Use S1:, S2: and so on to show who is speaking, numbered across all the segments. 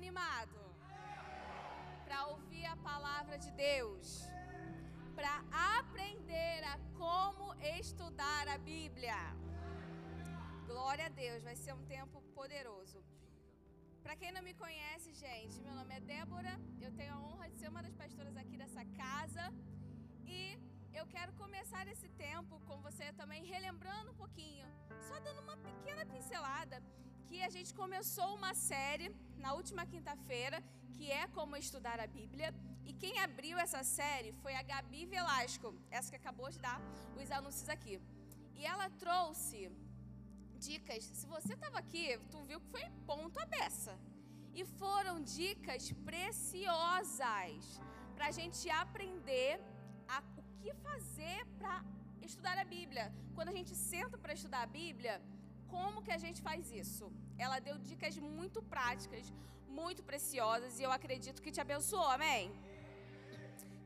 S1: animado para ouvir a palavra de Deus? Para aprender a como estudar a Bíblia? Glória a Deus, vai ser um tempo poderoso. Para quem não me conhece, gente, meu nome é Débora, eu tenho a honra de ser uma das pastoras aqui dessa casa e eu quero começar esse tempo com você também relembrando um pouquinho, só dando uma pequena pincelada, que a gente começou uma série na última quinta-feira, que é como estudar a Bíblia, e quem abriu essa série foi a Gabi Velasco, essa que acabou de dar os anúncios aqui. E ela trouxe dicas. Se você estava aqui, tu viu que foi ponto a beça. E foram dicas preciosas para a gente aprender a, o que fazer para estudar a Bíblia. Quando a gente senta para estudar a Bíblia, como que a gente faz isso? Ela deu dicas muito práticas, muito preciosas e eu acredito que te abençoou, amém?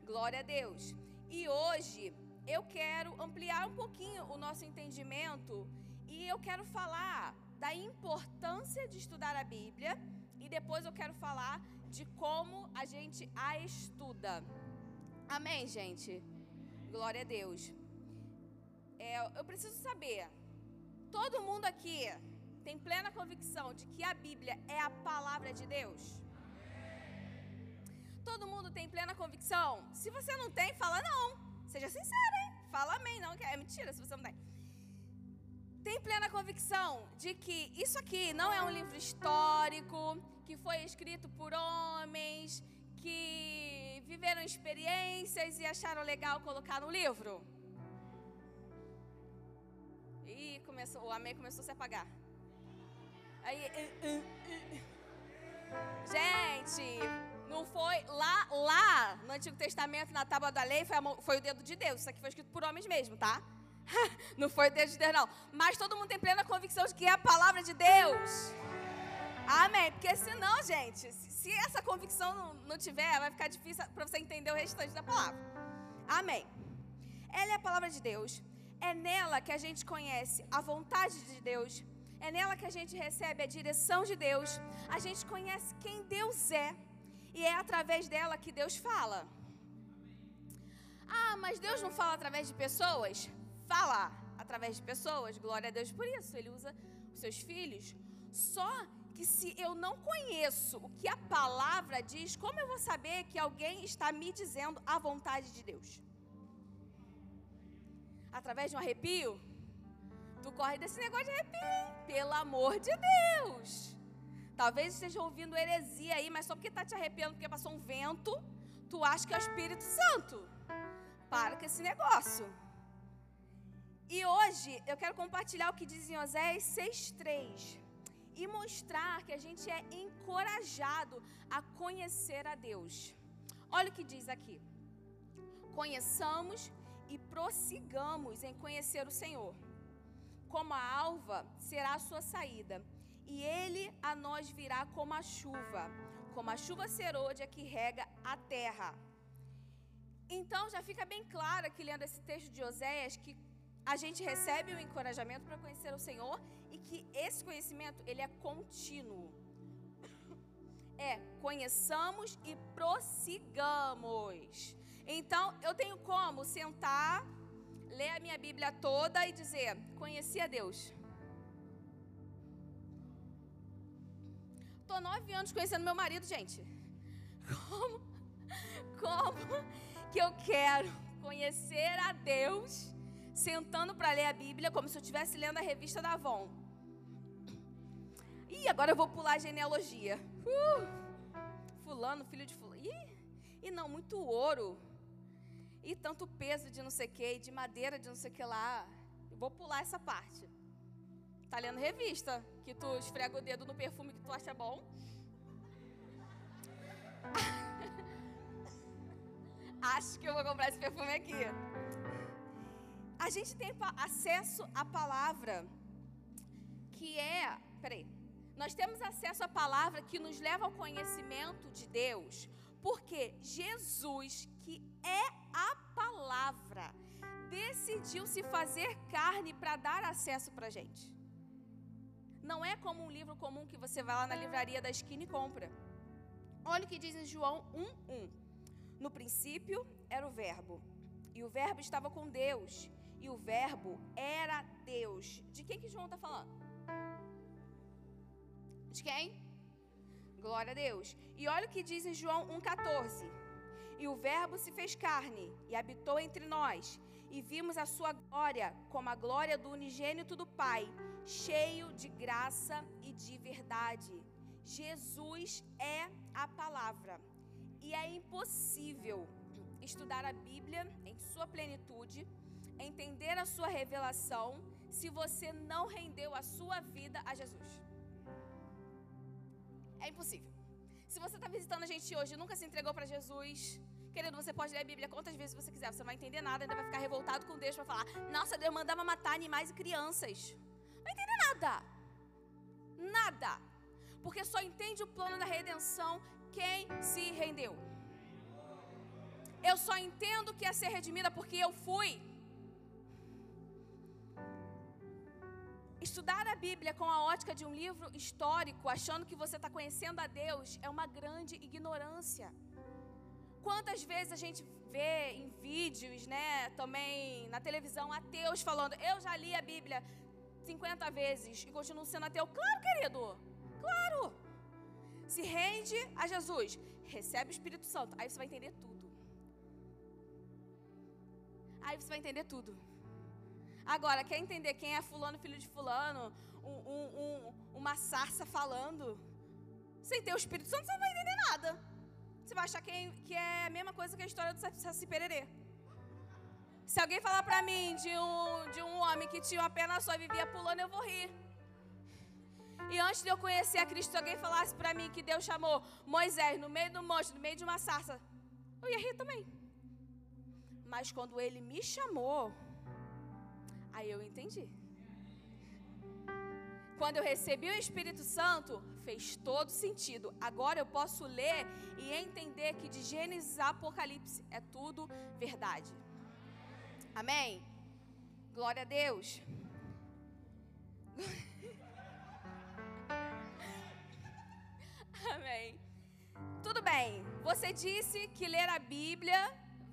S1: Glória a Deus. E hoje eu quero ampliar um pouquinho o nosso entendimento e eu quero falar da importância de estudar a Bíblia e depois eu quero falar de como a gente a estuda. Amém, gente? Glória a Deus. É, eu preciso saber, todo mundo aqui tem plena convicção de que a Bíblia é a palavra de Deus? Todo mundo tem plena convicção? Se você não tem, fala não. Seja sincero, hein? Fala amém, não, é mentira se você não tem. Tem plena convicção de que isso aqui não é um livro histórico, que foi escrito por homens, que viveram experiências e acharam legal colocar no livro? E começou, o amém começou a se apagar. Aí, uh, uh, uh. gente, não foi lá, lá no Antigo Testamento, na tábua da lei, foi, foi o dedo de Deus. Isso aqui foi escrito por homens mesmo, tá? não foi o dedo de Deus, não. Mas todo mundo tem plena convicção de que é a palavra de Deus. Amém. Porque senão, gente, se essa convicção não, não tiver, vai ficar difícil para você entender o restante da palavra. Amém. Ela é a palavra de Deus. É nela que a gente conhece a vontade de Deus. É nela que a gente recebe a direção de Deus. A gente conhece quem Deus é. E é através dela que Deus fala. Ah, mas Deus não fala através de pessoas? Fala através de pessoas. Glória a Deus por isso. Ele usa os seus filhos. Só que se eu não conheço o que a palavra diz, como eu vou saber que alguém está me dizendo a vontade de Deus? Através de um arrepio? Tu corre desse negócio de arrepio, pelo amor de Deus. Talvez esteja ouvindo heresia aí, mas só porque está te arrepiando, porque passou um vento, tu acha que é o Espírito Santo. Para com esse negócio. E hoje eu quero compartilhar o que diz em Oséias 6,3 e mostrar que a gente é encorajado a conhecer a Deus. Olha o que diz aqui: conheçamos e prossigamos em conhecer o Senhor. Como a alva será a sua saída, e ele a nós virá como a chuva, como a chuva serôdia que rega a terra. Então já fica bem claro aqui lendo esse texto de Oséias que a gente recebe o encorajamento para conhecer o Senhor e que esse conhecimento ele é contínuo. É, conheçamos e prossigamos. Então, eu tenho como sentar, ler a minha Bíblia toda e dizer: conheci a Deus. Tô nove anos conhecendo meu marido, gente. Como, como que eu quero conhecer a Deus sentando para ler a Bíblia como se eu estivesse lendo a revista da Avon. Ih, agora eu vou pular a genealogia. Uh, fulano, filho de fulano. Ih, e não, muito ouro. E tanto peso de não sei o que, de madeira de não sei o que lá. Eu vou pular essa parte. Tá lendo revista, que tu esfrega o dedo no perfume que tu acha bom. Acho que eu vou comprar esse perfume aqui a gente tem acesso à palavra, que é. Peraí. Nós temos acesso à palavra que nos leva ao conhecimento de Deus, porque Jesus, que é a palavra, decidiu se fazer carne para dar acesso para a gente. Não é como um livro comum que você vai lá na livraria da esquina e compra. Olha o que diz em João 1:1. No princípio era o Verbo, e o Verbo estava com Deus, e o Verbo era Deus. De quem que João está falando? De quem? Glória a Deus. E olha o que diz em João 1,14. E o Verbo se fez carne e habitou entre nós, e vimos a sua glória como a glória do unigênito do Pai, cheio de graça e de verdade. Jesus é a palavra. E é impossível estudar a Bíblia em sua plenitude, entender a sua revelação, se você não rendeu a sua vida a Jesus. É impossível. Se você está visitando a gente hoje e nunca se entregou para Jesus, querido, você pode ler a Bíblia quantas vezes você quiser, você não vai entender nada, ainda vai ficar revoltado com Deus para falar: Nossa, Deus mandava matar animais e crianças. Não vai entender nada. Nada. Porque só entende o plano da redenção quem se rendeu. Eu só entendo que é ser redimida porque eu fui. Estudar a Bíblia com a ótica de um livro histórico, achando que você está conhecendo a Deus, é uma grande ignorância. Quantas vezes a gente vê em vídeos, né, também na televisão, ateus falando: Eu já li a Bíblia 50 vezes e continuo sendo ateu? Claro, querido, claro. Se rende a Jesus, recebe o Espírito Santo, aí você vai entender tudo. Aí você vai entender tudo. Agora, quer entender quem é fulano, filho de fulano, um, um, um, uma sarça falando? Sem ter o Espírito Santo, você não vai entender nada. Você vai achar que é, que é a mesma coisa que a história do Saci Pererê. Se alguém falar pra mim de um, de um homem que tinha uma perna só e vivia pulando, eu vou rir. E antes de eu conhecer a Cristo, se alguém falasse pra mim que Deus chamou Moisés no meio do monte, no meio de uma sarça, eu ia rir também. Mas quando ele me chamou, Aí eu entendi. Quando eu recebi o Espírito Santo, fez todo sentido. Agora eu posso ler e entender que de Gênesis a Apocalipse é tudo verdade. Amém? Glória a Deus. Amém. Tudo bem. Você disse que ler a Bíblia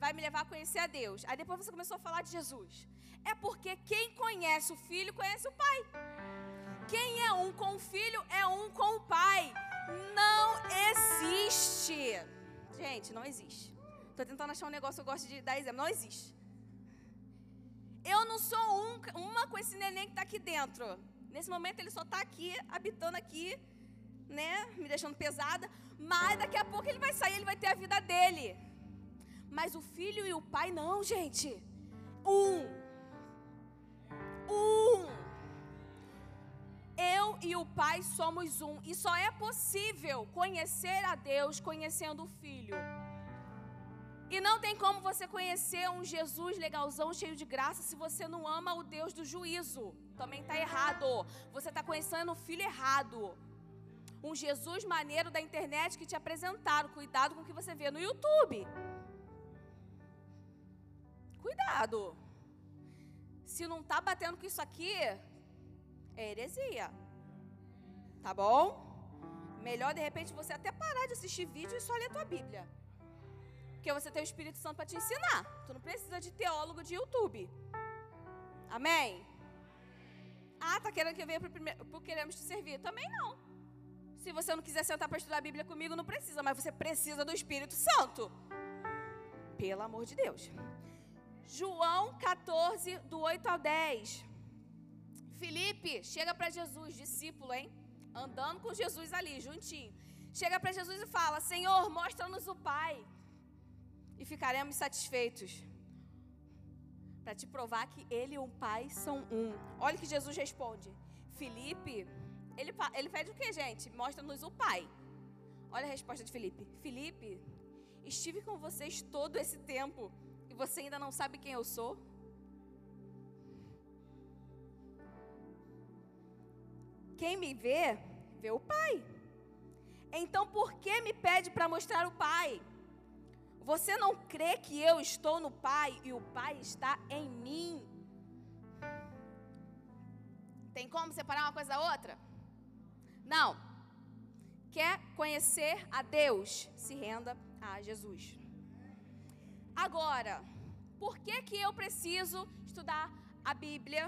S1: vai me levar a conhecer a Deus. Aí depois você começou a falar de Jesus. É porque quem conhece o filho conhece o pai. Quem é um com o filho é um com o pai. Não existe. Gente, não existe. Tô tentando achar um negócio que eu gosto de dar exemplo. Não existe. Eu não sou um, uma com esse neném que está aqui dentro. Nesse momento ele só está aqui, habitando aqui, né? Me deixando pesada. Mas daqui a pouco ele vai sair, ele vai ter a vida dele. Mas o filho e o pai não, gente. Um um. Eu e o Pai somos um. E só é possível conhecer a Deus conhecendo o Filho. E não tem como você conhecer um Jesus legalzão, cheio de graça, se você não ama o Deus do juízo. Também está errado. Você está conhecendo o Filho errado. Um Jesus maneiro da internet que te apresentaram. Cuidado com o que você vê no YouTube. Cuidado. Se não está batendo com isso aqui, é heresia. Tá bom? Melhor de repente você até parar de assistir vídeo e só ler a tua Bíblia. Porque você tem o Espírito Santo para te ensinar. Tu não precisa de teólogo de YouTube. Amém? Ah, tá querendo que eu venha para Queremos Te Servir? Também não. Se você não quiser sentar para estudar a Bíblia comigo, não precisa, mas você precisa do Espírito Santo. Pelo amor de Deus. João 14, do 8 ao 10. Felipe chega para Jesus, discípulo, hein? Andando com Jesus ali, juntinho. Chega para Jesus e fala: Senhor, mostra-nos o Pai, e ficaremos satisfeitos. Para te provar que Ele e o Pai são um. Olha que Jesus responde: Felipe, ele, ele pede o que, gente? Mostra-nos o Pai. Olha a resposta de Felipe: Felipe, estive com vocês todo esse tempo você ainda não sabe quem eu sou? Quem me vê, vê o Pai. Então por que me pede para mostrar o Pai? Você não crê que eu estou no Pai e o Pai está em mim? Tem como separar uma coisa da outra? Não. quer conhecer a Deus, se renda a Jesus. Agora, por que que eu preciso estudar a Bíblia?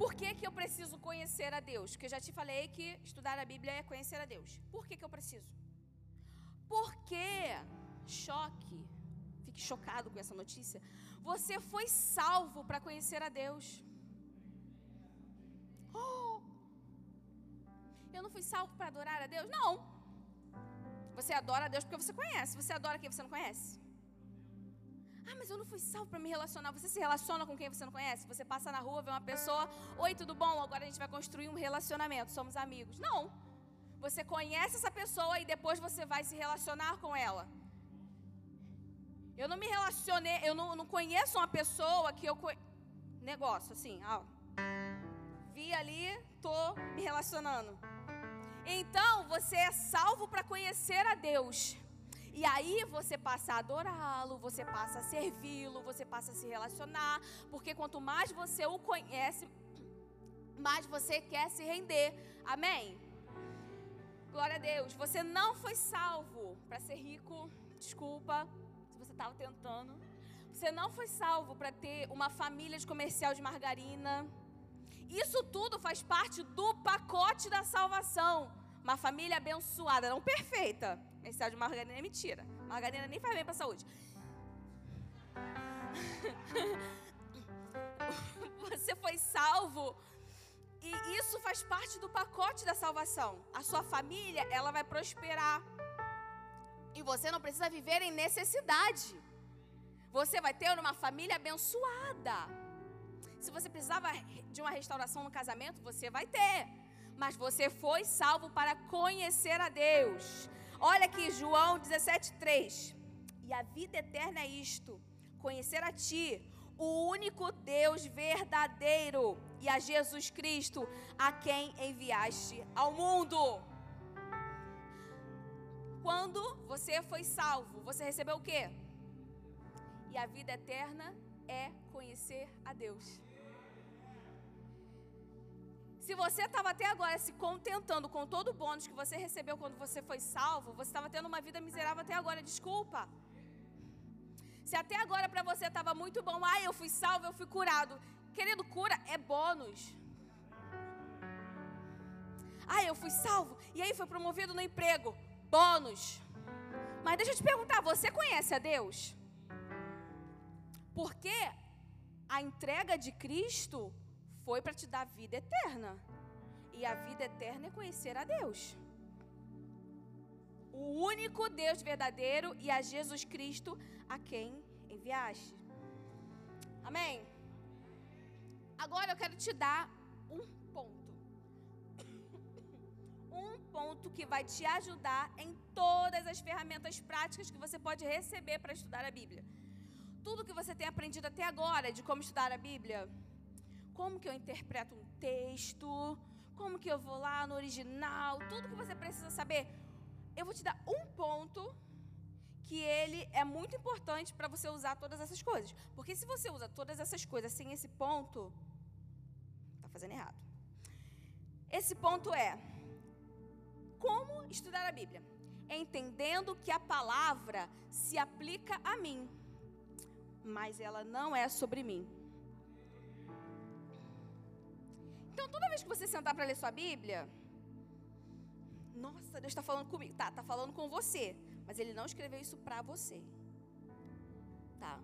S1: Por que, que eu preciso conhecer a Deus? Porque eu já te falei que estudar a Bíblia é conhecer a Deus. Por que, que eu preciso? Porque, choque, fique chocado com essa notícia, você foi salvo para conhecer a Deus. Oh, eu não fui salvo para adorar a Deus? Não. Você adora a Deus porque você conhece. Você adora quem você não conhece. Ah, mas eu não fui salvo para me relacionar. Você se relaciona com quem você não conhece? Você passa na rua, vê uma pessoa, oi, tudo bom? Agora a gente vai construir um relacionamento, somos amigos. Não. Você conhece essa pessoa e depois você vai se relacionar com ela. Eu não me relacionei, eu não, não conheço uma pessoa que eu. Negócio, assim, ó. Vi ali, tô me relacionando. Então, você é salvo para conhecer a Deus. E aí você passa a adorá-lo, você passa a servi-lo, você passa a se relacionar, porque quanto mais você o conhece, mais você quer se render. Amém? Glória a Deus. Você não foi salvo para ser rico. Desculpa se você estava tentando. Você não foi salvo para ter uma família de comercial de margarina. Isso tudo faz parte do pacote da salvação. Uma família abençoada, não perfeita. Comercial de margarina é mentira. Margarina nem faz bem para a saúde. Você foi salvo e isso faz parte do pacote da salvação. A sua família, ela vai prosperar. E você não precisa viver em necessidade. Você vai ter uma família abençoada. Se você precisava de uma restauração no casamento, você vai ter. Mas você foi salvo para conhecer a Deus. Olha aqui, João 17,3. E a vida eterna é isto: conhecer a Ti, o único Deus verdadeiro, e a Jesus Cristo, a quem enviaste ao mundo. Quando você foi salvo, você recebeu o quê? E a vida eterna é conhecer a Deus. Se você estava até agora se contentando com todo o bônus que você recebeu quando você foi salvo, você estava tendo uma vida miserável até agora, desculpa. Se até agora para você estava muito bom, ah, eu fui salvo, eu fui curado. Querido, cura é bônus. Ah, eu fui salvo e aí foi promovido no emprego. Bônus. Mas deixa eu te perguntar, você conhece a Deus? Porque a entrega de Cristo foi para te dar vida eterna. E a vida eterna é conhecer a Deus. O único Deus verdadeiro e a Jesus Cristo a quem enviaste. Amém? Agora eu quero te dar um ponto. Um ponto que vai te ajudar em todas as ferramentas práticas que você pode receber para estudar a Bíblia. Tudo que você tem aprendido até agora de como estudar a Bíblia, como que eu interpreto um texto, como que eu vou lá no original, tudo que você precisa saber. Eu vou te dar um ponto que ele é muito importante para você usar todas essas coisas. Porque se você usa todas essas coisas sem esse ponto, está fazendo errado. Esse ponto é como estudar a Bíblia, entendendo que a palavra se aplica a mim, mas ela não é sobre mim. Então, toda vez que você sentar para ler sua Bíblia, nossa, Deus está falando comigo. Tá, está falando com você. Mas Ele não escreveu isso para você. Tá?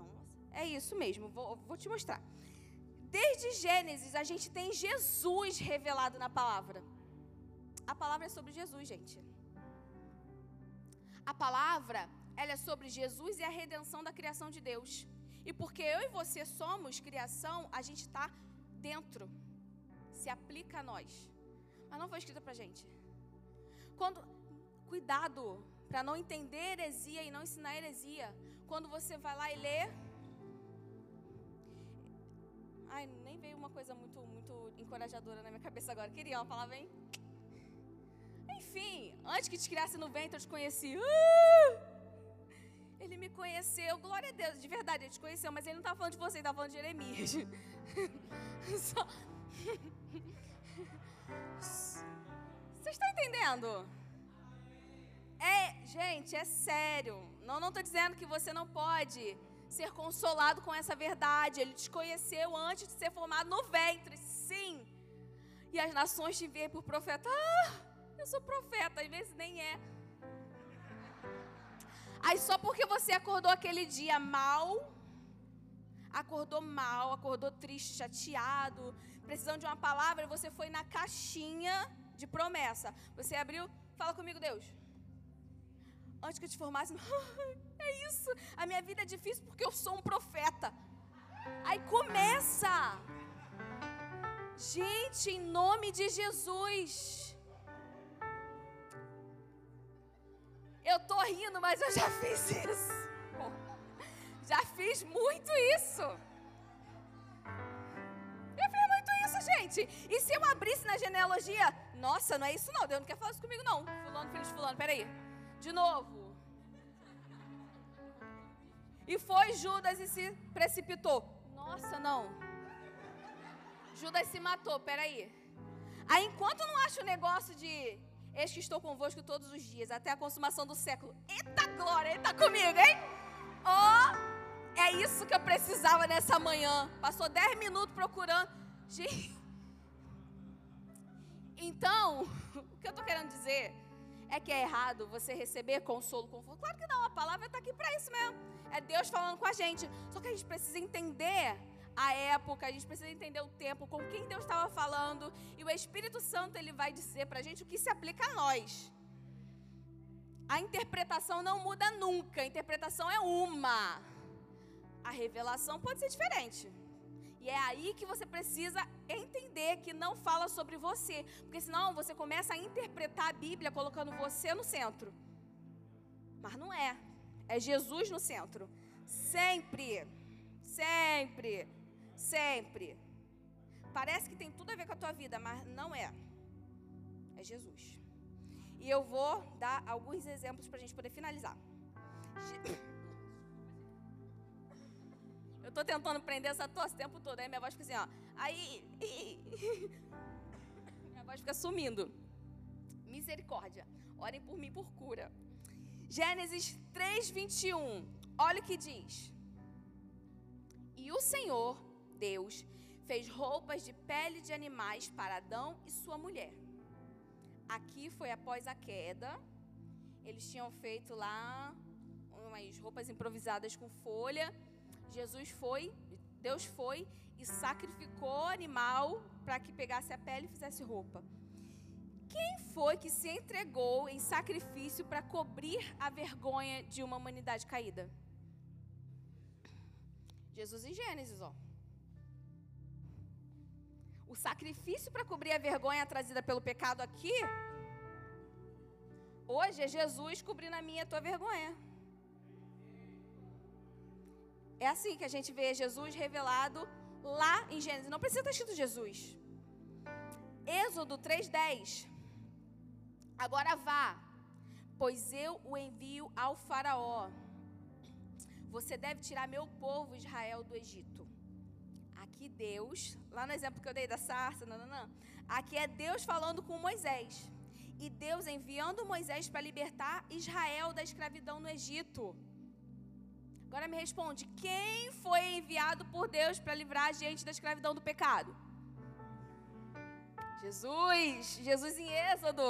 S1: Nossa, é isso mesmo. Vou, vou te mostrar. Desde Gênesis, a gente tem Jesus revelado na palavra. A palavra é sobre Jesus, gente. A palavra, ela é sobre Jesus e a redenção da criação de Deus. E porque eu e você somos criação, a gente está dentro se aplica a nós. Mas não foi escrita para gente. Quando, cuidado para não entender heresia e não ensinar heresia. Quando você vai lá e lê, ai, nem veio uma coisa muito, muito encorajadora na minha cabeça agora. Queria uma palavra, hein? Enfim, antes que te criasse no ventre, eu te conheci. Uh! Ele me conheceu, glória a Deus, de verdade, ele te conheceu, mas ele não estava falando de você, ele estava falando de Jeremias. Só... entendendo? É, gente, é sério. Não, não estou dizendo que você não pode ser consolado com essa verdade. Ele te conheceu antes de ser formado no ventre, sim. E as nações te veem por profeta. Ah, eu sou profeta, às vezes nem é. Aí só porque você acordou aquele dia mal, acordou mal, acordou triste, chateado, precisando de uma palavra, você foi na caixinha de promessa. Você abriu, fala comigo, Deus. Antes que eu te formasse, é isso. A minha vida é difícil porque eu sou um profeta. Aí começa. Gente, em nome de Jesus. Eu tô rindo, mas eu já fiz isso. Já fiz muito isso. Eu fiz muito isso, gente. E se eu abrisse na genealogia? Nossa, não é isso não. Deus não quer falar isso comigo, não. Fulano, filho de fulano, peraí. De novo. E foi Judas e se precipitou. Nossa, não. Judas se matou, peraí. Aí enquanto não acha o negócio de Eis que estou convosco todos os dias, até a consumação do século. Eita glória, ele está comigo, hein? Oh, é isso que eu precisava nessa manhã. Passou 10 minutos procurando. Então, o que eu estou querendo dizer é que é errado você receber consolo, conforto. Claro que não, a palavra está aqui para isso mesmo. É Deus falando com a gente. Só que a gente precisa entender a época, a gente precisa entender o tempo, com quem Deus estava falando, e o Espírito Santo ele vai dizer para a gente o que se aplica a nós. A interpretação não muda nunca, a interpretação é uma. A revelação pode ser diferente. E é aí que você precisa entender que não fala sobre você, porque senão você começa a interpretar a Bíblia colocando você no centro. Mas não é. É Jesus no centro. Sempre. Sempre. Sempre. Parece que tem tudo a ver com a tua vida, mas não é. É Jesus. E eu vou dar alguns exemplos para a gente poder finalizar. Eu estou tentando prender essa tosse o tempo todo, aí minha voz fica assim, ó. Aí. Minha voz fica sumindo. Misericórdia. Orem por mim por cura. Gênesis 3, 21. Olha o que diz. E o Senhor Deus fez roupas de pele de animais para Adão e sua mulher. Aqui foi após a queda. Eles tinham feito lá umas roupas improvisadas com folha. Jesus foi, Deus foi e sacrificou animal para que pegasse a pele e fizesse roupa. Quem foi que se entregou em sacrifício para cobrir a vergonha de uma humanidade caída? Jesus em Gênesis, ó. O sacrifício para cobrir a vergonha trazida pelo pecado aqui, hoje é Jesus cobrindo a minha e a tua vergonha. É assim que a gente vê Jesus revelado lá em Gênesis. Não precisa estar escrito Jesus. Êxodo 3:10. Agora vá, pois eu o envio ao faraó. Você deve tirar meu povo Israel do Egito aqui Deus, lá no exemplo que eu dei da sarça. Aqui é Deus falando com Moisés. E Deus enviando Moisés para libertar Israel da escravidão no Egito. Agora me responde: quem foi enviado por Deus para livrar a gente da escravidão do pecado? Jesus, Jesus em Êxodo.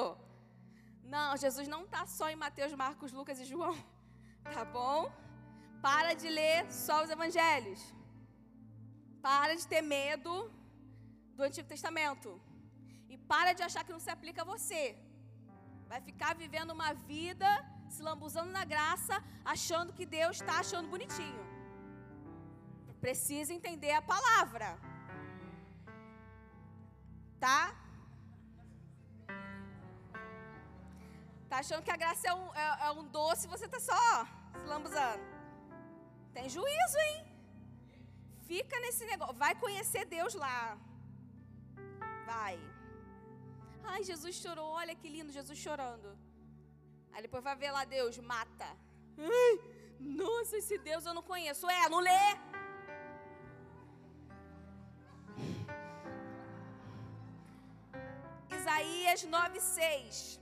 S1: Não, Jesus não está só em Mateus, Marcos, Lucas e João. Tá bom? Para de ler só os evangelhos. Para de ter medo do Antigo Testamento. E para de achar que não se aplica a você. Vai ficar vivendo uma vida se lambuzando na graça, achando que Deus está achando bonitinho. Precisa entender a palavra. Tá? Tá achando que a graça é um, é, é um doce e você está só se lambuzando. Tem juízo, hein? Fica nesse negócio. Vai conhecer Deus lá. Vai. Ai, Jesus chorou. Olha que lindo, Jesus chorando. Aí depois vai ver lá Deus, mata. Ai, nossa, esse Deus eu não conheço. É, não lê. Isaías 9,6.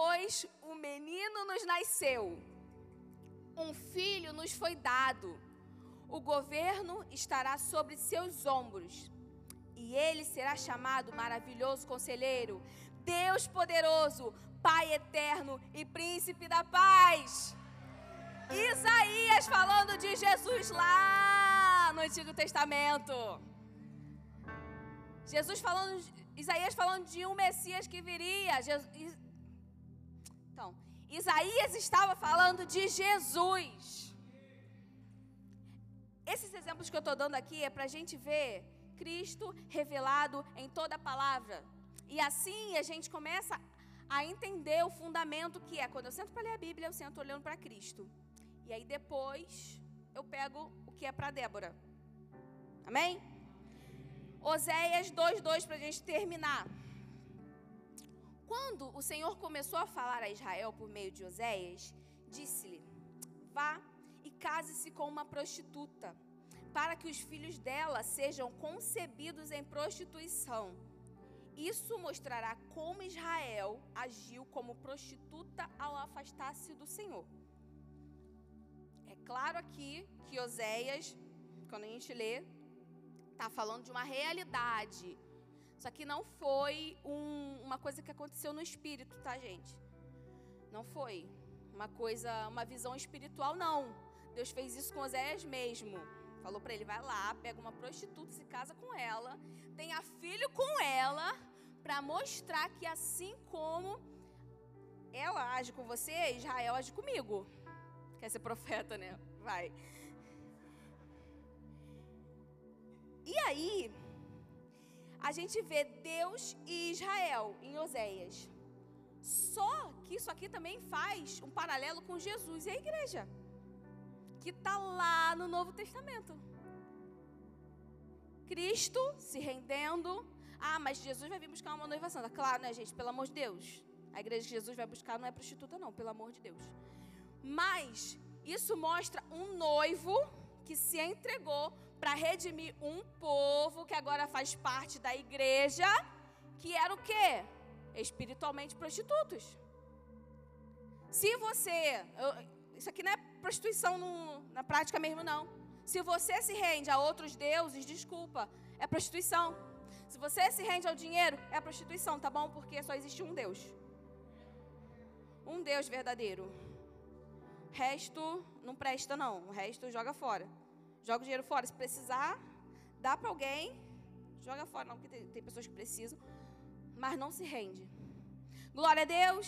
S1: Pois o menino nos nasceu, um filho nos foi dado, o governo estará sobre seus ombros, e ele será chamado Maravilhoso Conselheiro, Deus Poderoso, Pai Eterno e Príncipe da Paz. Isaías falando de Jesus lá no Antigo Testamento. Jesus falando, Isaías falando de um Messias que viria. Jesus, então, Isaías estava falando de Jesus. Esses exemplos que eu estou dando aqui é para a gente ver Cristo revelado em toda a palavra. E assim a gente começa a entender o fundamento que é. Quando eu sento para ler a Bíblia, eu sento olhando para Cristo. E aí depois eu pego o que é para Débora. Amém? Oséias 2,2 para a gente terminar. Quando o Senhor começou a falar a Israel por meio de Oséias, disse-lhe: Vá e case-se com uma prostituta, para que os filhos dela sejam concebidos em prostituição. Isso mostrará como Israel agiu como prostituta ao afastar-se do Senhor. É claro aqui que Oséias, quando a gente lê, está falando de uma realidade. Só que não foi um, uma coisa que aconteceu no espírito, tá, gente? Não foi uma coisa, uma visão espiritual, não. Deus fez isso com Oséias mesmo. Falou para ele: vai lá, pega uma prostituta, se casa com ela, tenha filho com ela, para mostrar que assim como ela age com você, Israel age comigo. Quer ser profeta, né? Vai. E aí, a gente vê Deus e Israel em Oséias. Só que isso aqui também faz um paralelo com Jesus e a igreja, que está lá no Novo Testamento. Cristo se rendendo. Ah, mas Jesus vai vir buscar uma noiva santa. Claro, né, gente? Pelo amor de Deus. A igreja que Jesus vai buscar não é prostituta, não, pelo amor de Deus. Mas isso mostra um noivo que se entregou para redimir um povo que agora faz parte da igreja, que era o quê? Espiritualmente prostitutos. Se você. Eu, isso aqui não é prostituição no, na prática mesmo, não. Se você se rende a outros deuses, desculpa, é prostituição. Se você se rende ao dinheiro, é prostituição, tá bom? Porque só existe um Deus. Um Deus verdadeiro. Resto não presta, não. O resto joga fora. Joga o dinheiro fora. Se precisar, dá para alguém. Joga fora, não, porque tem, tem pessoas que precisam. Mas não se rende. Glória a Deus.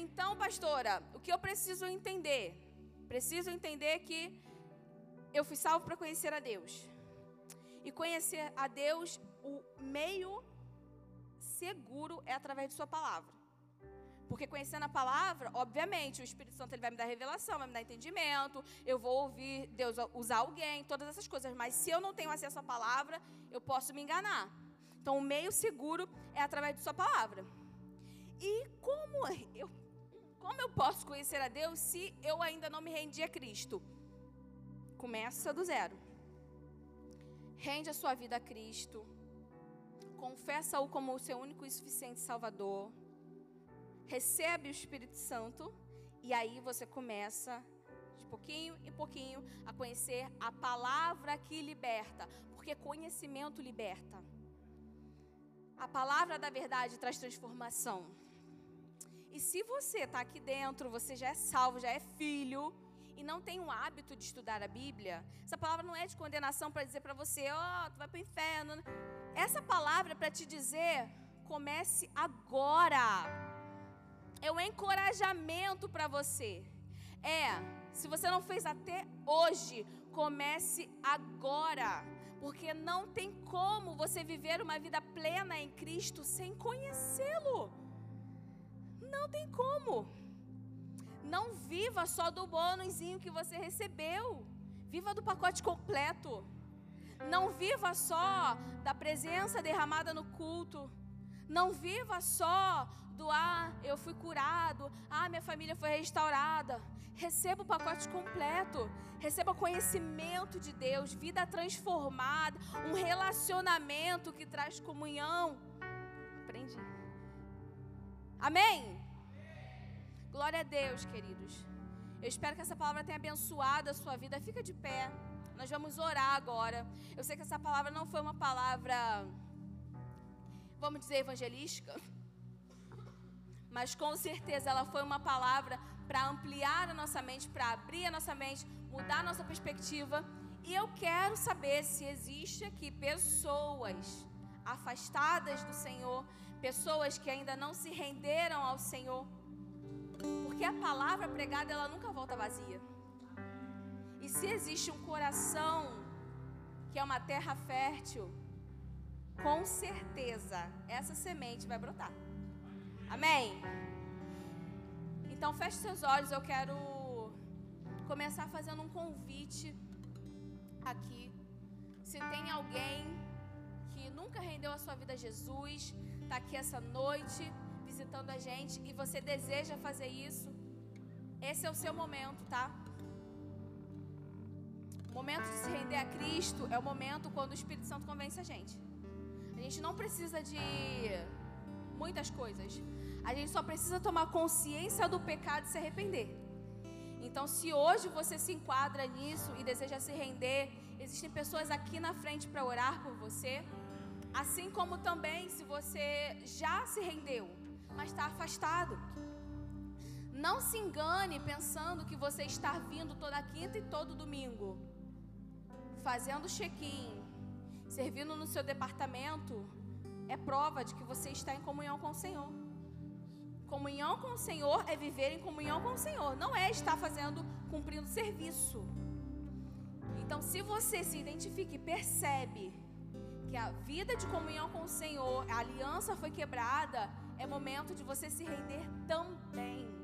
S1: Então, pastora, o que eu preciso entender? Preciso entender que eu fui salvo para conhecer a Deus. E conhecer a Deus, o meio seguro é através de Sua palavra. Porque conhecendo a palavra, obviamente, o Espírito Santo ele vai me dar revelação, vai me dar entendimento, eu vou ouvir Deus usar alguém, todas essas coisas. Mas se eu não tenho acesso à palavra, eu posso me enganar. Então, o meio seguro é através de Sua palavra. E como eu, como eu posso conhecer a Deus se eu ainda não me rendi a Cristo? Começa do zero. Rende a sua vida a Cristo. Confessa-o como o seu único e suficiente Salvador recebe o Espírito Santo e aí você começa de pouquinho em pouquinho a conhecer a palavra que liberta, porque conhecimento liberta. A palavra da verdade traz transformação. E se você está aqui dentro, você já é salvo, já é filho, e não tem o hábito de estudar a Bíblia, essa palavra não é de condenação para dizer para você, ó, oh, tu vai para o inferno. Essa palavra é para te dizer, comece agora é um encorajamento para você. É, se você não fez até hoje, comece agora. Porque não tem como você viver uma vida plena em Cristo sem conhecê-lo. Não tem como. Não viva só do bônusinho que você recebeu. Viva do pacote completo. Não viva só da presença derramada no culto. Não viva só do ah, eu fui curado, ah, minha família foi restaurada. Receba o pacote completo. Receba conhecimento de Deus, vida transformada, um relacionamento que traz comunhão. Aprendi. Amém? Glória a Deus, queridos. Eu espero que essa palavra tenha abençoado a sua vida. Fica de pé. Nós vamos orar agora. Eu sei que essa palavra não foi uma palavra, vamos dizer, evangelística, mas com certeza ela foi uma palavra para ampliar a nossa mente, para abrir a nossa mente, mudar a nossa perspectiva. E eu quero saber se existe aqui pessoas afastadas do Senhor, pessoas que ainda não se renderam ao Senhor. Porque a palavra pregada ela nunca volta vazia. E se existe um coração que é uma terra fértil, com certeza essa semente vai brotar. Amém? Então feche seus olhos, eu quero começar fazendo um convite aqui. Se tem alguém que nunca rendeu a sua vida a Jesus, está aqui essa noite visitando a gente e você deseja fazer isso, esse é o seu momento, tá? O momento de se render a Cristo é o momento quando o Espírito Santo convence a gente. A gente não precisa de muitas coisas. A gente só precisa tomar consciência do pecado e se arrepender. Então, se hoje você se enquadra nisso e deseja se render, existem pessoas aqui na frente para orar por você. Assim como também se você já se rendeu, mas está afastado. Não se engane pensando que você está vindo toda quinta e todo domingo, fazendo check-in, servindo no seu departamento, é prova de que você está em comunhão com o Senhor. Comunhão com o Senhor é viver em comunhão com o Senhor, não é estar fazendo, cumprindo serviço. Então, se você se identifica e percebe que a vida de comunhão com o Senhor, a aliança foi quebrada, é momento de você se render também.